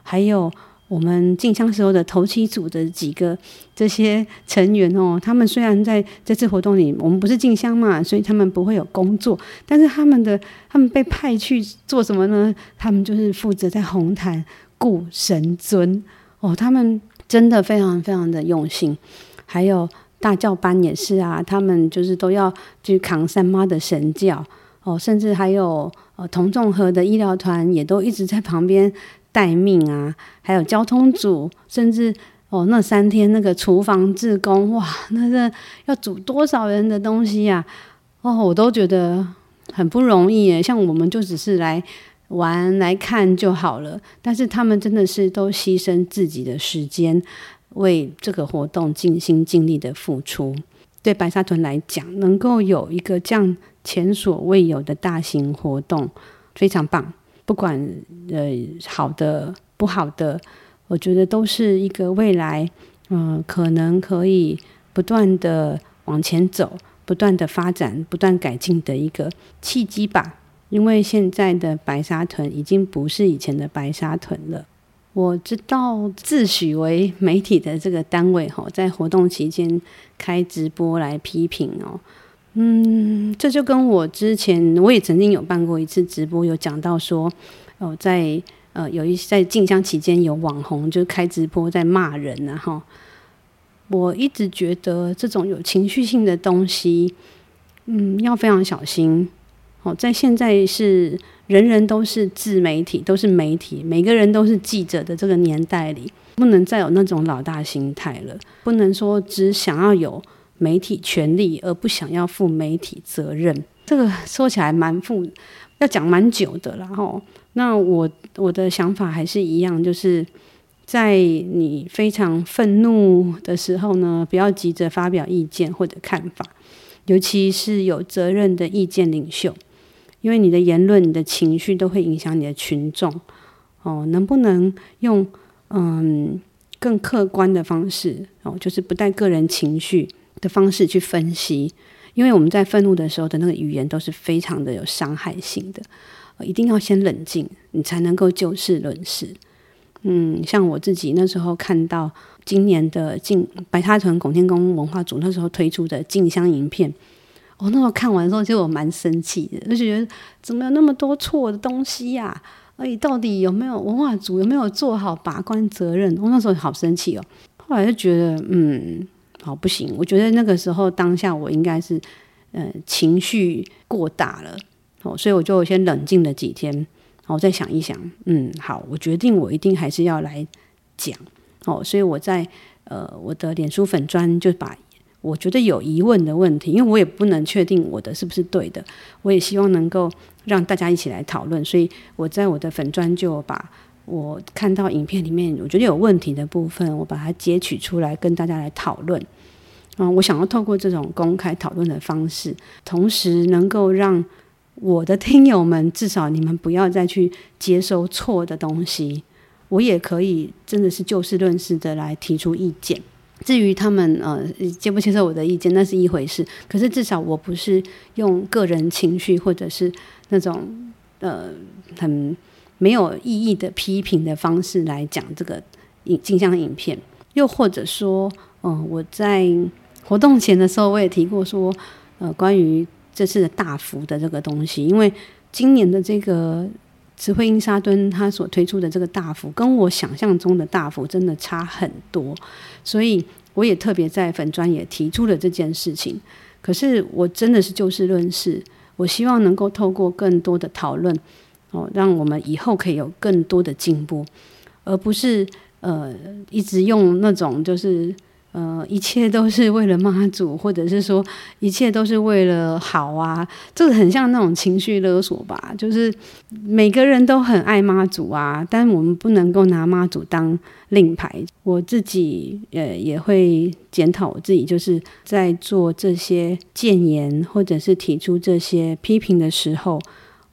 还有我们进香时候的头七组的几个这些成员哦，他们虽然在这次活动里，我们不是进香嘛，所以他们不会有工作，但是他们的他们被派去做什么呢？他们就是负责在红毯顾神尊哦，他们真的非常非常的用心，还有。大教班也是啊，他们就是都要去扛三妈的神教哦，甚至还有呃同众和的医疗团也都一直在旁边待命啊，还有交通组，甚至哦那三天那个厨房自工哇，那个要煮多少人的东西呀？哦，我都觉得很不容易耶。像我们就只是来玩来看就好了，但是他们真的是都牺牲自己的时间。为这个活动尽心尽力的付出，对白沙屯来讲，能够有一个这样前所未有的大型活动，非常棒。不管呃好的不好的，我觉得都是一个未来，嗯、可能可以不断的往前走，不断的发展，不断改进的一个契机吧。因为现在的白沙屯已经不是以前的白沙屯了。我知道自诩为媒体的这个单位吼，在活动期间开直播来批评哦，嗯，这就跟我之前我也曾经有办过一次直播，有讲到说哦，在呃有一在进香期间有网红就开直播在骂人然后，我一直觉得这种有情绪性的东西，嗯，要非常小心哦，在现在是。人人都是自媒体，都是媒体，每个人都是记者的这个年代里，不能再有那种老大心态了。不能说只想要有媒体权利，而不想要负媒体责任。这个说起来蛮复，要讲蛮久的。然后，那我我的想法还是一样，就是在你非常愤怒的时候呢，不要急着发表意见或者看法，尤其是有责任的意见领袖。因为你的言论、你的情绪都会影响你的群众，哦，能不能用嗯更客观的方式哦，就是不带个人情绪的方式去分析？因为我们在愤怒的时候的那个语言都是非常的有伤害性的，一定要先冷静，你才能够就事论事。嗯，像我自己那时候看到今年的进白沙屯拱天宫文化组那时候推出的进香影片。我、那时候看完之后，其实我蛮生气的，就觉得怎么有那么多错的东西呀、啊？而且到底有没有文化组有没有做好把关责任？我、那时候好生气哦。后来就觉得，嗯，好不行。我觉得那个时候当下我应该是，呃，情绪过大了，哦，所以我就先冷静了几天，然后再想一想，嗯，好，我决定我一定还是要来讲，哦，所以我在呃我的脸书粉专就把。我觉得有疑问的问题，因为我也不能确定我的是不是对的，我也希望能够让大家一起来讨论，所以我在我的粉专就把我看到影片里面我觉得有问题的部分，我把它截取出来跟大家来讨论。嗯，我想要透过这种公开讨论的方式，同时能够让我的听友们至少你们不要再去接收错的东西，我也可以真的是就事论事的来提出意见。至于他们呃接不接受我的意见，那是一回事。可是至少我不是用个人情绪或者是那种呃很没有意义的批评的方式来讲这个影镜像影片。又或者说，嗯、我在活动前的时候，我也提过说，呃，关于这次的大幅的这个东西，因为今年的这个。词汇英沙敦他所推出的这个大幅，跟我想象中的大幅真的差很多，所以我也特别在粉专也提出了这件事情。可是我真的是就事论事，我希望能够透过更多的讨论，哦，让我们以后可以有更多的进步，而不是呃一直用那种就是。呃，一切都是为了妈祖，或者是说一切都是为了好啊，这个很像那种情绪勒索吧。就是每个人都很爱妈祖啊，但我们不能够拿妈祖当令牌。我自己呃也会检讨我自己，就是在做这些谏言或者是提出这些批评的时候，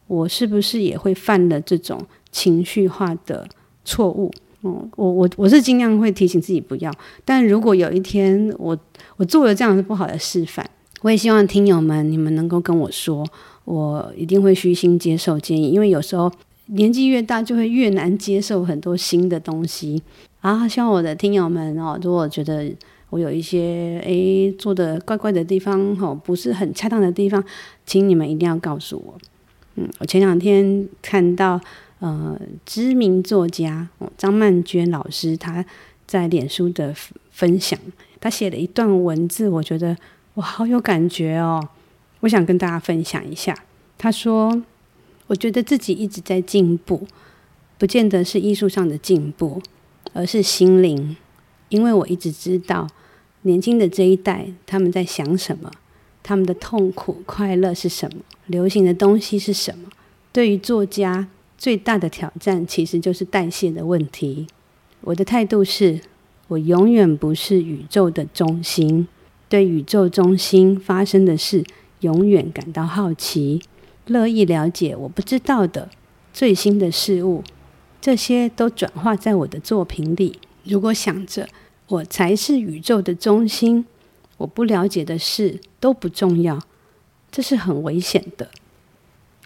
我是不是也会犯了这种情绪化的错误？哦，我我我是尽量会提醒自己不要，但如果有一天我我做了这样子不好的示范，我也希望听友们你们能够跟我说，我一定会虚心接受建议，因为有时候年纪越大就会越难接受很多新的东西。啊，希望我的听友们哦，如果觉得我有一些诶做的怪怪的地方，吼，不是很恰当的地方，请你们一定要告诉我。嗯，我前两天看到呃知名作家张曼娟老师他在脸书的分享，他写了一段文字，我觉得我好有感觉哦，我想跟大家分享一下。他说：“我觉得自己一直在进步，不见得是艺术上的进步，而是心灵。因为我一直知道，年轻的这一代他们在想什么，他们的痛苦、快乐是什么，流行的东西是什么。对于作家最大的挑战，其实就是代谢的问题。我的态度是，我永远不是宇宙的中心，对宇宙中心发生的事，永远感到好奇。”乐意了解我不知道的最新的事物，这些都转化在我的作品里。如果想着我才是宇宙的中心，我不了解的事都不重要，这是很危险的。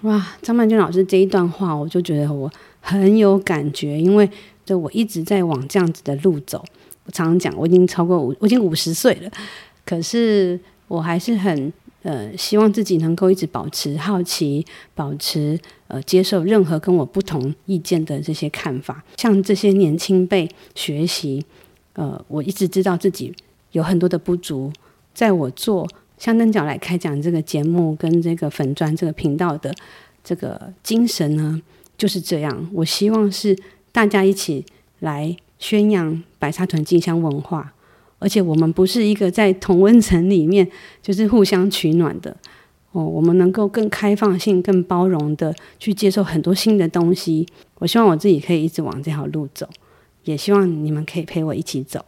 哇，张曼娟老师这一段话，我就觉得我很有感觉，因为这我一直在往这样子的路走。我常常讲，我已经超过五，我已经五十岁了，可是我还是很。呃，希望自己能够一直保持好奇，保持呃接受任何跟我不同意见的这些看法，向这些年轻辈学习。呃，我一直知道自己有很多的不足，在我做香灯角来开讲这个节目跟这个粉砖这个频道的这个精神呢，就是这样。我希望是大家一起来宣扬白沙屯进香文化。而且我们不是一个在同温层里面就是互相取暖的哦，我们能够更开放性、更包容的去接受很多新的东西。我希望我自己可以一直往这条路走，也希望你们可以陪我一起走。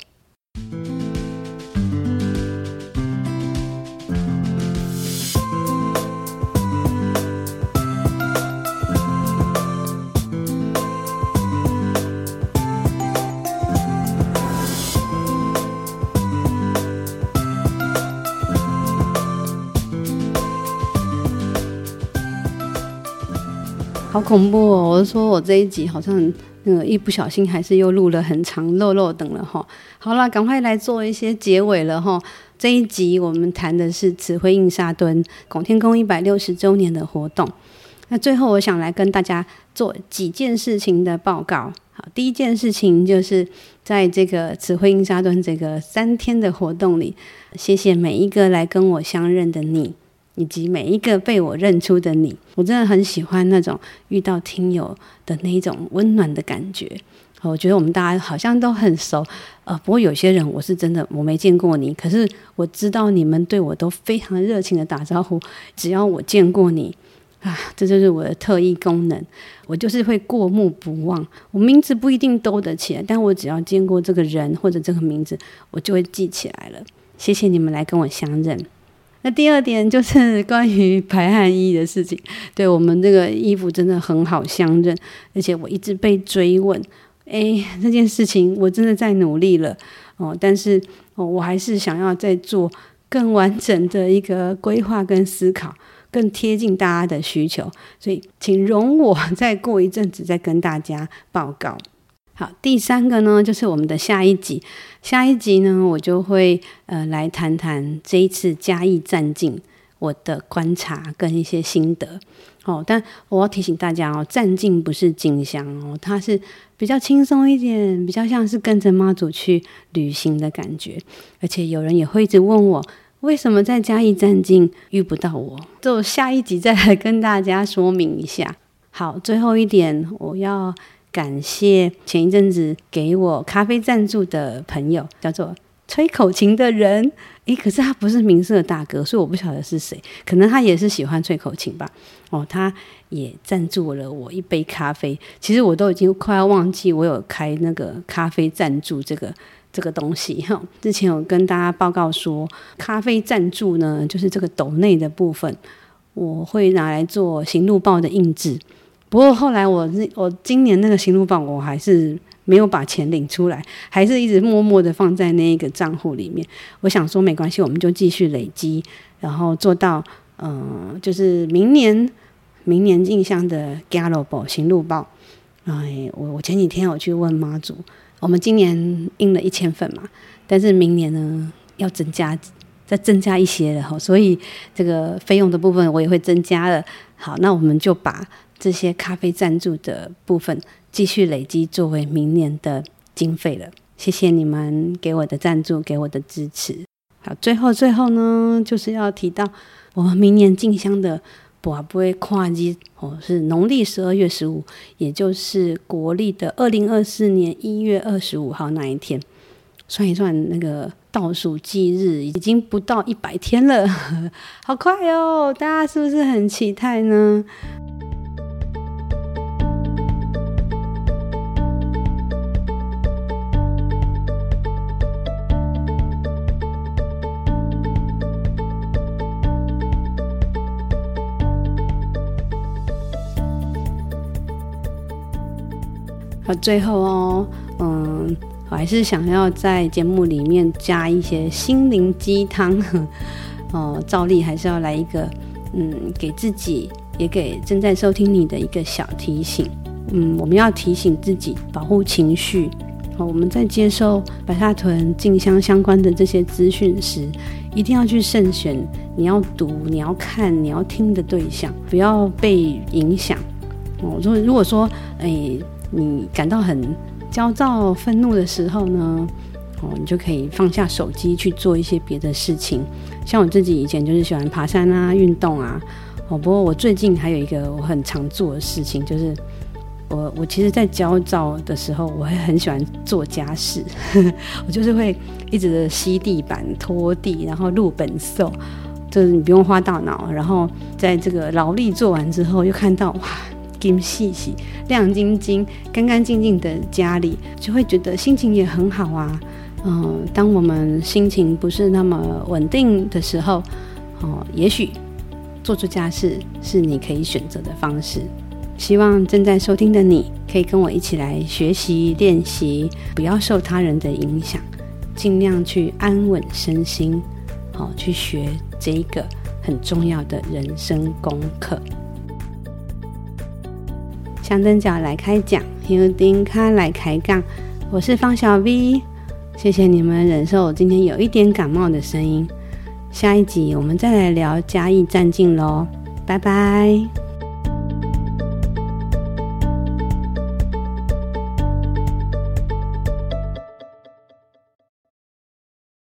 好恐怖哦！我说我这一集好像那个一不小心还是又录了很长漏漏等了哈。好了，赶快来做一些结尾了哈。这一集我们谈的是慈晖印沙墩拱天宫一百六十周年的活动。那最后我想来跟大家做几件事情的报告。好，第一件事情就是在这个慈晖印沙墩这个三天的活动里，谢谢每一个来跟我相认的你。以及每一个被我认出的你，我真的很喜欢那种遇到听友的那一种温暖的感觉。我觉得我们大家好像都很熟，呃，不过有些人我是真的我没见过你，可是我知道你们对我都非常热情的打招呼。只要我见过你啊，这就是我的特异功能，我就是会过目不忘。我名字不一定兜得起来，但我只要见过这个人或者这个名字，我就会记起来了。谢谢你们来跟我相认。那第二点就是关于排汗衣的事情，对，我们这个衣服真的很好相认，而且我一直被追问，哎，这件事情我真的在努力了。哦，但是哦，我还是想要再做更完整的一个规划跟思考，更贴近大家的需求，所以请容我再过一阵子再跟大家报告。好，第三个呢，就是我们的下一集。下一集呢，我就会呃来谈谈这一次嘉义站境我的观察跟一些心得。哦，但我要提醒大家哦，站境不是进香哦，它是比较轻松一点，比较像是跟着妈祖去旅行的感觉。而且有人也会一直问我，为什么在嘉义站境遇不到我？就下一集再来跟大家说明一下。好，最后一点我要。感谢前一阵子给我咖啡赞助的朋友，叫做吹口琴的人。诶，可是他不是名色大哥，所以我不晓得是谁。可能他也是喜欢吹口琴吧。哦，他也赞助了我一杯咖啡。其实我都已经快要忘记我有开那个咖啡赞助这个这个东西哈。之前有跟大家报告说，咖啡赞助呢，就是这个斗内的部分，我会拿来做行路报的印制。不过后来我我今年那个行路报我还是没有把钱领出来，还是一直默默的放在那一个账户里面。我想说没关系，我们就继续累积，然后做到嗯、就是明年明年印象的 gallobo 行路报。哎，我我前几天有去问妈祖，我们今年印了一千份嘛，但是明年呢要增加，再增加一些了哈，所以这个费用的部分我也会增加了。好，那我们就把这些咖啡赞助的部分继续累积作为明年的经费了。谢谢你们给我的赞助，给我的支持。好，最后最后呢，就是要提到我们明年进香的。不不会跨季哦，是农历十二月十五，也就是国历的二零二四年一月二十五号那一天。算一算，那个倒数计日已经不到一百天了，好快哦！大家是不是很期待呢？好，最后哦，嗯，我还是想要在节目里面加一些心灵鸡汤，哦，照例还是要来一个，嗯，给自己也给正在收听你的一个小提醒，嗯，我们要提醒自己保护情绪，好，我们在接受白沙屯静香相关的这些资讯时，一定要去慎选你要读、你要看、你要听的对象，不要被影响。哦，如果如果说，哎。你感到很焦躁、愤怒的时候呢，哦，你就可以放下手机去做一些别的事情。像我自己以前就是喜欢爬山啊、运动啊。哦，不过我最近还有一个我很常做的事情，就是我我其实，在焦躁的时候，我会很喜欢做家事。我就是会一直的吸地板、拖地，然后录本兽，就是你不用花大脑，然后在这个劳力做完之后，又看到哇。金细细、亮晶晶、干干净净的家里，就会觉得心情也很好啊。嗯，当我们心情不是那么稳定的时候，哦，也许做做家事是你可以选择的方式。希望正在收听的你可以跟我一起来学习练习，不要受他人的影响，尽量去安稳身心，好，去学这一个很重要的人生功课。香灯脚来开讲，有丁卡来开杠，我是方小 V，谢谢你们忍受我今天有一点感冒的声音。下一集我们再来聊嘉义战境喽，拜拜。